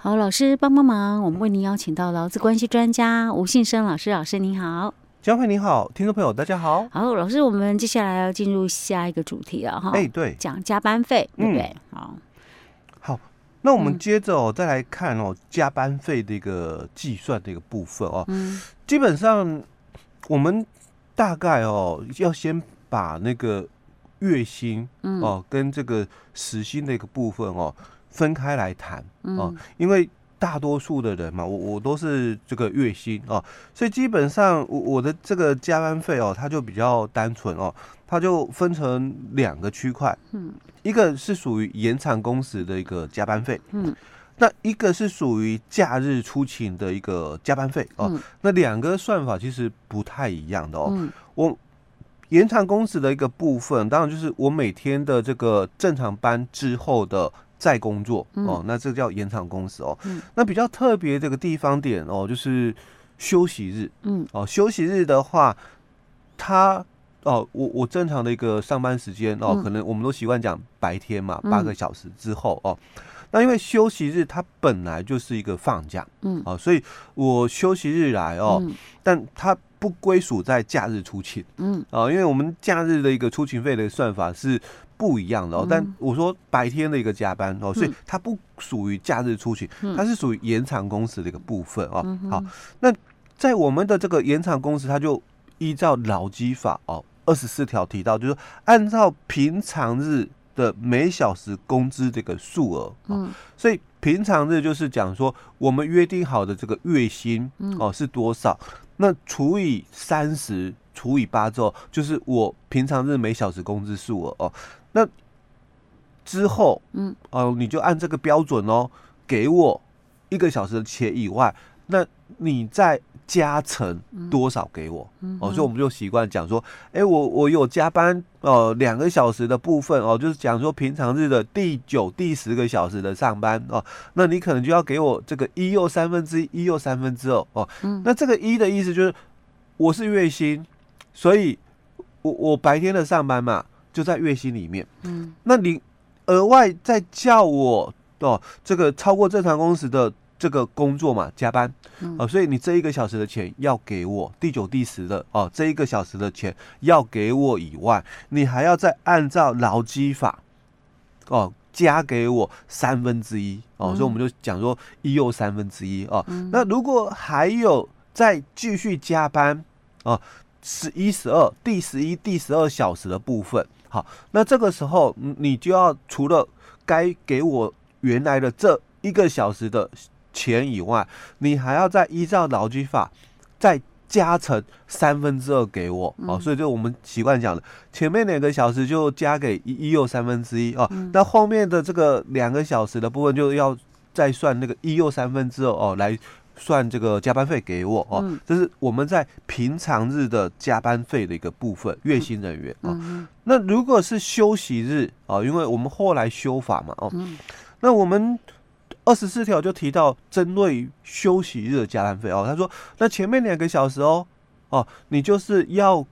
好，老师帮帮忙，我们为您邀请到劳资关系专家吴信生老师，老师您好。江惠你好，听众朋友大家好。好，老师，我们接下来要进入下一个主题了哈。哎，对，讲加班费，对不对？好，好，那我们接着哦，再来看哦，加班费的一个计算的一个部分哦。嗯，基本上我们大概哦，要先把那个月薪哦跟这个时薪的一个部分哦分开来谈哦，因为。大多数的人嘛，我我都是这个月薪哦，所以基本上我我的这个加班费哦，它就比较单纯哦，它就分成两个区块，嗯，一个是属于延长工时的一个加班费，嗯，那一个是属于假日出勤的一个加班费哦，那两个算法其实不太一样的哦，我延长工时的一个部分，当然就是我每天的这个正常班之后的。再工作哦，那这叫延长工时哦。嗯、那比较特别这个地方点哦，就是休息日。嗯，哦，休息日的话，它哦，我我正常的一个上班时间哦，可能我们都习惯讲白天嘛，八个小时之后哦。那因为休息日它本来就是一个放假，嗯，哦，所以我休息日来哦，但它不归属在假日出勤，嗯，啊，因为我们假日的一个出勤费的算法是。不一样的哦，但我说白天的一个加班哦，所以它不属于假日出勤，它是属于延长工时的一个部分哦。好，那在我们的这个延长工时，它就依照劳基法哦二十四条提到，就是按照平常日的每小时工资这个数额，嗯，所以平常日就是讲说我们约定好的这个月薪哦是多少，那除以三十除以八之后，就是我平常日每小时工资数额哦。那之后，嗯，哦，你就按这个标准哦，给我一个小时的钱以外，那你再加成多少给我？嗯、哦，所以我们就习惯讲说，哎，我我有加班哦，两个小时的部分哦，就是讲说平常日的第九、第十个小时的上班哦，那你可能就要给我这个一又三分之一，一又三分之二哦。嗯，那这个一的意思就是我是月薪，所以我我白天的上班嘛。就在月薪里面，嗯，那你额外再叫我哦，这个超过正常工时的这个工作嘛，加班，嗯、哦，所以你这一个小时的钱要给我第九、第十的哦，这一个小时的钱要给我以外，你还要再按照劳基法哦加给我三分之一哦，嗯、所以我们就讲说一又三分之一哦，嗯、那如果还有再继续加班哦，十一、十二，第十一、第十二小时的部分。好，那这个时候你就要除了该给我原来的这一个小时的钱以外，你还要再依照劳基法再加成三分之二给我。哦，所以就我们习惯讲的，前面两个小时就加给一一又三分之一哦，那后面的这个两个小时的部分就要再算那个一又三分之二哦来。算这个加班费给我哦，这是我们在平常日的加班费的一个部分，月薪人员哦。那如果是休息日哦，因为我们后来修法嘛哦，那我们二十四条就提到针对休息日的加班费哦，他说那前面两个小时哦哦，你就是要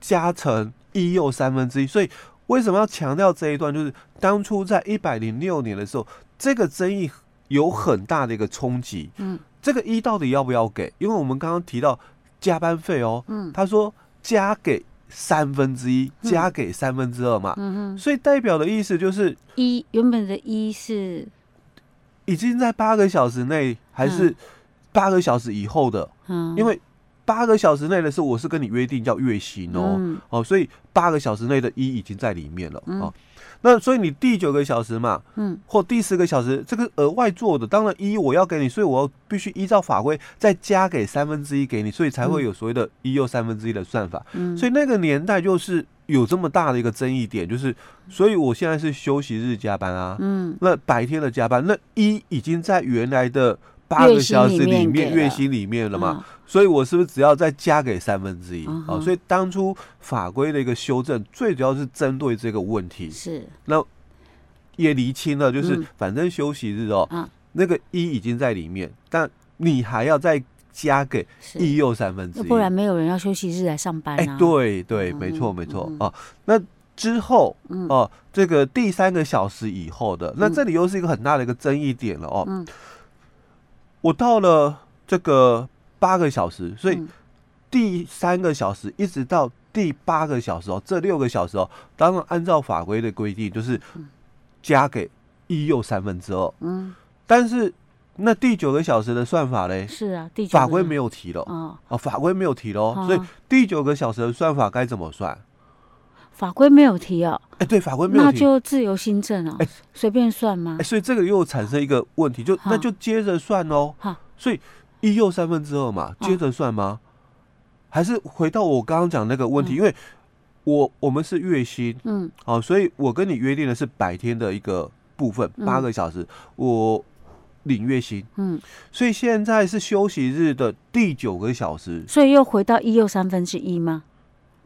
加成一又三分之一，所以为什么要强调这一段？就是当初在一百零六年的时候，这个争议。有很大的一个冲击，嗯，这个一到底要不要给？因为我们刚刚提到加班费哦，嗯，他说加给三分之一，加给三分之二嘛，嗯哼，所以代表的意思就是一原本的一是已经在八个小时内，还是八个小时以后的？嗯，因为八个小时内的是我是跟你约定叫月薪哦，嗯、哦，所以八个小时内的一已经在里面了，嗯、哦。那所以你第九个小时嘛，嗯，或第十个小时，这个额外做的，当然一我要给你，所以我要必须依照法规再加给三分之一给你，所以才会有所谓的“一又三分之一”的算法。嗯，所以那个年代就是有这么大的一个争议点，就是，所以我现在是休息日加班啊，嗯，那白天的加班，那一已经在原来的。八个小时里面，月薪里面了嘛，所以我是不是只要再加给三分之一啊？所以当初法规的一个修正，最主要是针对这个问题。是，那也厘清了，就是反正休息日哦，那个一已经在里面，但你还要再加给一又三分之一，不然没有人要休息日来上班啊。哎，对对，没错没错啊。那之后，哦，这个第三个小时以后的，那这里又是一个很大的一个争议点了哦。我到了这个八个小时，所以第三个小时一直到第八个小时哦，这六个小时哦，当然按照法规的规定，就是加给一又三分之二。嗯，但是那第九个小时的算法嘞？是啊，第法规没有提了哦，哦，法规没有提了，所以第九个小时的算法该怎么算？法规没有提哦，哎，对，法规没有提，那就自由新政哦，哎，随便算吗？哎，所以这个又产生一个问题，就那就接着算哦。好，所以一又三分之二嘛，接着算吗？还是回到我刚刚讲那个问题？因为我我们是月薪，嗯，好，所以我跟你约定的是白天的一个部分，八个小时，我领月薪，嗯，所以现在是休息日的第九个小时，所以又回到一又三分之一吗？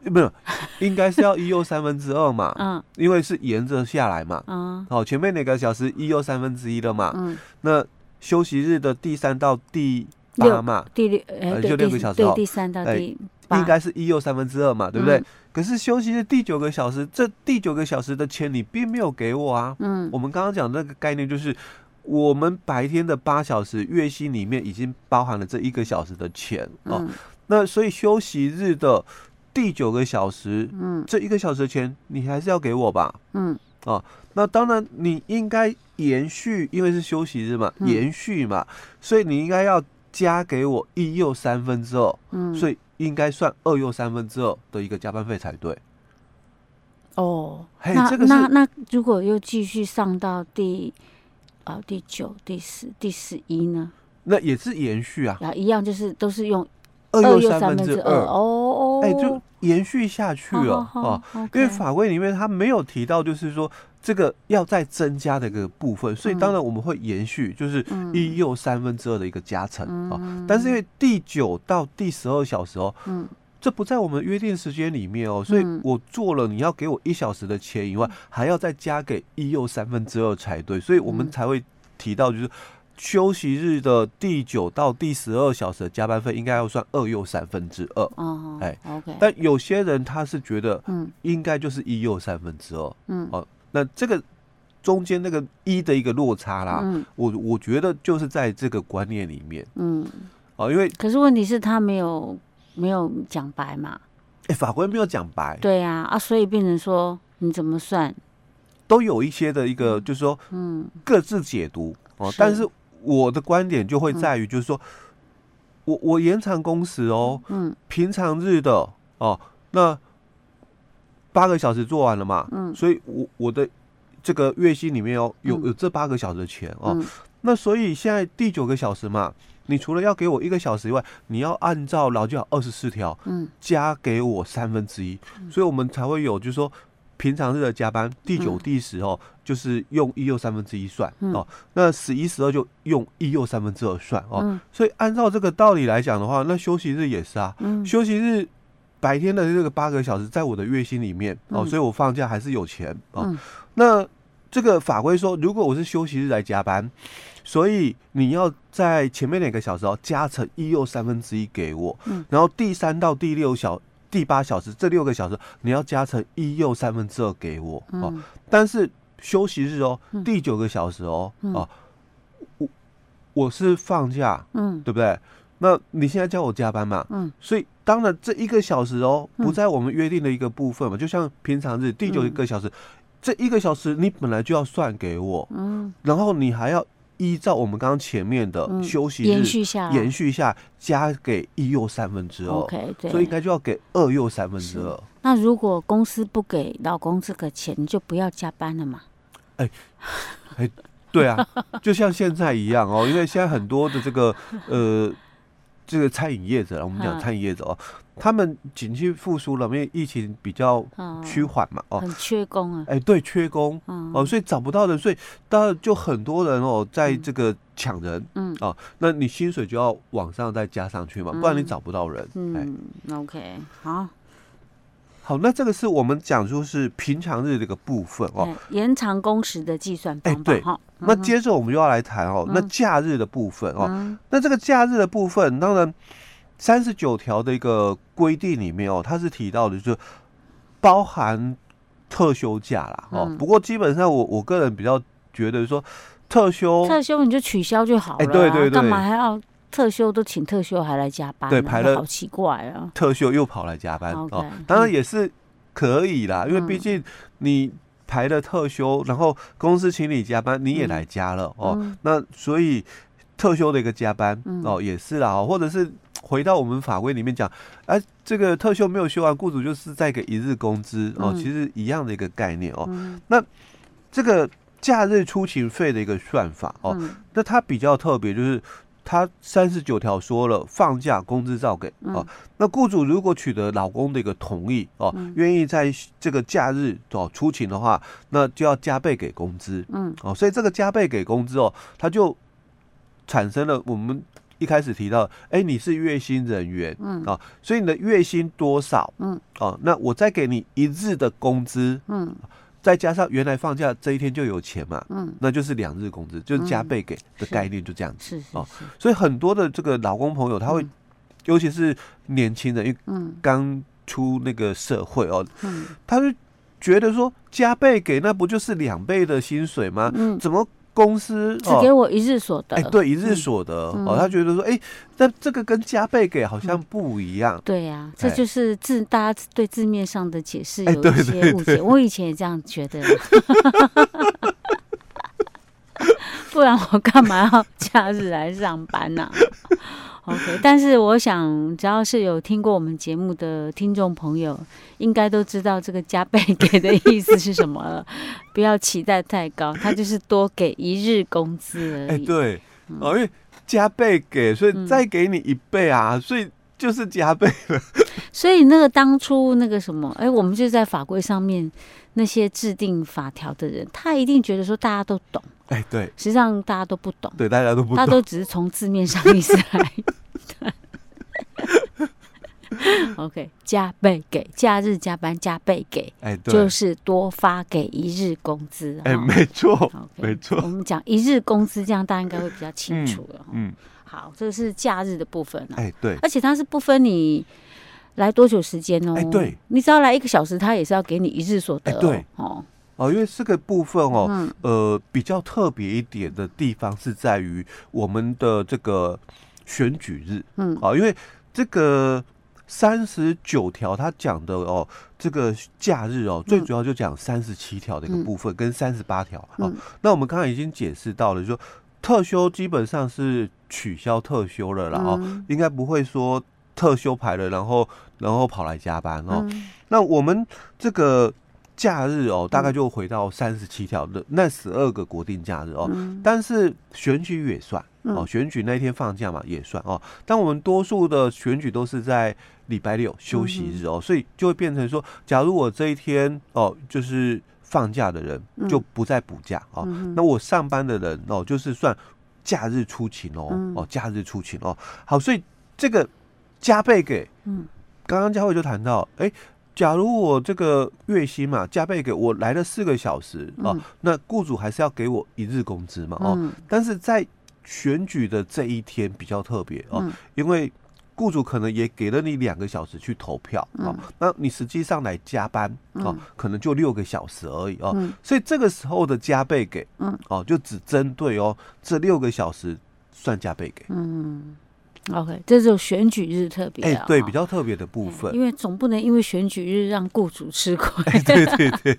没有，应该是要一又三分之二嘛，嗯，因为是沿着下来嘛，嗯，好，前面哪个小时一又三分之一了嘛，嗯，那休息日的第三到第八嘛，第六，呃，就六个小时，对，第三到第八，应该是一又三分之二嘛，对不对？可是休息日第九个小时，这第九个小时的钱你并没有给我啊，嗯，我们刚刚讲那个概念就是，我们白天的八小时月薪里面已经包含了这一个小时的钱哦，那所以休息日的。第九个小时，嗯，这一个小时的钱你还是要给我吧，嗯，哦，那当然你应该延续，因为是休息日嘛，延续嘛，所以你应该要加给我一又三分之二，嗯，所以应该算二又三分之二的一个加班费才对。哦，嘿，那这个那那如果又继续上到第啊第九、第十、第十一呢？那也是延续啊，啊，一样就是都是用。二又三分之二。哦，哎，就延续下去了哦，因为法规里面它没有提到，就是说这个要再增加的一个部分，所以当然我们会延续，就是一又三分之二的一个加成啊。但是因为第九到第十二小时哦，嗯，这不在我们约定时间里面哦，所以我做了你要给我一小时的钱以外，还要再加给一又三分之二才对，所以我们才会提到就是。休息日的第九到第十二小时的加班费应该要算二又三分之二。哦，哎，OK。但有些人他是觉得，嗯，应该就是一又三分之二。嗯，哦，那这个中间那个一的一个落差啦，嗯，我我觉得就是在这个观念里面。嗯，哦，因为可是问题是他没有没有讲白嘛？哎，法官没有讲白。对呀，啊，所以变成说你怎么算，都有一些的一个就是说，嗯，各自解读哦，但是。我的观点就会在于，就是说，我我延长工时哦，嗯，平常日的哦，那八个小时做完了嘛，嗯，所以我我的这个月薪里面哦，有有这八个小时的钱哦，那所以现在第九个小时嘛，你除了要给我一个小时以外，你要按照劳基法二十四条，嗯，加给我三分之一，所以我们才会有就是说。平常日的加班，第九、第十哦，就是用一又三分之一算哦。那十一、十二就用一又三分之二算哦。所以按照这个道理来讲的话，那休息日也是啊。休息日白天的这个八个小时，在我的月薪里面哦，所以我放假还是有钱哦。那这个法规说，如果我是休息日来加班，所以你要在前面两个小时哦，加成一又三分之一给我。然后第三到第六小。第八小时这六个小时你要加成一又三分之二给我哦，但是休息日哦，第九个小时哦哦，我我是放假，嗯，对不对？那你现在叫我加班嘛，嗯，所以当然这一个小时哦不在我们约定的一个部分嘛，就像平常日第九一个小时，这一个小时你本来就要算给我，嗯，然后你还要。依照我们刚刚前面的休息日延续下，延续下加给一又三分之二，OK，对，所以应该就要给二又三分之二。那如果公司不给老公这个钱，你就不要加班了嘛？哎，哎，对啊，就像现在一样哦，因为现在很多的这个呃。这个餐饮业者，我们讲餐饮业者哦，他们景气复苏了，因为疫情比较趋缓嘛，哦，很缺工啊，哎，对，缺工，哦，所以找不到人，所以当然就很多人哦，在这个抢人，嗯，哦，那你薪水就要往上再加上去嘛，不然你找不到人，嗯，OK，好。好，那这个是我们讲说是平常日的一个部分哦，延长工时的计算方法。哎，对，那接着我们又要来谈哦，那假日的部分哦，那这个假日的部分，当然三十九条的一个规定里面哦，它是提到的，就是包含特休假啦。哦、嗯，不过基本上我我个人比较觉得说，特休特休你就取消就好了，哎，对对对，干嘛还要特休都请特休还来加班？对，排了好奇怪啊，特休又跑来加班哦。当然也是可以啦，嗯、因为毕竟你排了特休，然后公司请你加班，你也来加了、嗯、哦，那所以特休的一个加班、嗯、哦也是啦，或者是。回到我们法规里面讲，哎、啊，这个特休没有休完，雇主就是再给一日工资哦，其实一样的一个概念哦。嗯、那这个假日出勤费的一个算法哦，嗯、那它比较特别，就是它三十九条说了，放假工资照给哦。嗯、那雇主如果取得老公的一个同意哦，愿、嗯、意在这个假日哦出勤的话，那就要加倍给工资。嗯，哦，所以这个加倍给工资哦，它就产生了我们。一开始提到，哎、欸，你是月薪人员，嗯。啊，所以你的月薪多少，嗯。哦，那我再给你一日的工资，嗯，再加上原来放假这一天就有钱嘛，嗯，那就是两日工资，就是加倍给的概念，就这样子，是哦，所以很多的这个老公朋友他会，嗯、尤其是年轻人，因为刚出那个社会哦，嗯，他就觉得说加倍给那不就是两倍的薪水吗？嗯，怎么？公司只给我一日所得，哎，对，一日所得哦，他觉得说，哎，那这个跟加倍给好像不一样。对呀，这就是字，大家对字面上的解释有一些误解。我以前也这样觉得，不然我干嘛要假日来上班呢？OK，但是我想，只要是有听过我们节目的听众朋友，应该都知道这个加倍给的意思是什么了。不要期待太高，他就是多给一日工资而已。哎，对，哦，因为加倍给，所以再给你一倍啊，所以就是加倍了。所以那个当初那个什么，哎，我们就在法规上面那些制定法条的人，他一定觉得说大家都懂。哎，对，实际上大家都不懂，对，大家都不懂，他都只是从字面上意思来。OK，加倍给假日加班加倍给，哎，对，就是多发给一日工资。哎，没错，okay, 没错。我们讲一日工资，这样大家应该会比较清楚了。嗯，嗯好，这个是假日的部分啊。哎，对，而且它是不分你来多久时间哦。哎，对，你只要来一个小时，它也是要给你一日所得。对，哦。哦，因为这个部分哦，嗯、呃，比较特别一点的地方是在于我们的这个选举日，嗯，啊、哦，因为这个三十九条它讲的哦，这个假日哦，最主要就讲三十七条的一个部分跟三十八条啊。嗯、那我们刚刚已经解释到了，就说特休基本上是取消特休了，啦，哦、嗯、应该不会说特休排了，然后然后跑来加班哦。嗯、那我们这个。假日哦，大概就回到三十七条的那十二个国定假日哦，嗯、但是选举也算哦，选举那一天放假嘛也算哦。但我们多数的选举都是在礼拜六休息日哦，嗯、所以就会变成说，假如我这一天哦就是放假的人就不再补假哦，嗯、那我上班的人哦就是算假日出勤哦、嗯、哦假日出勤哦。好，所以这个加倍给，嗯，刚刚佳慧就谈到哎。欸假如我这个月薪嘛，加倍给我来了四个小时啊，嗯、那雇主还是要给我一日工资嘛，哦、嗯，但是在选举的这一天比较特别哦，嗯、因为雇主可能也给了你两个小时去投票啊，嗯、那你实际上来加班啊，嗯、可能就六个小时而已哦，嗯、所以这个时候的加倍给，嗯，哦，就只针对哦这六个小时算加倍给，嗯。OK，这是有选举日特别，哎、欸，对，比较特别的部分，因为总不能因为选举日让雇主吃亏。欸、对对对。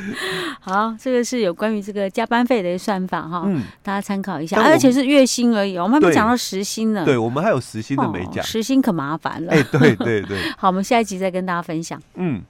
好，这个是有关于这个加班费的算法哈，嗯，大家参考一下，而且是月薪而已，我们还没讲到时薪呢。对，我们还有时薪的没讲，时薪可麻烦了。哎、欸，对对对。好，我们下一集再跟大家分享。嗯。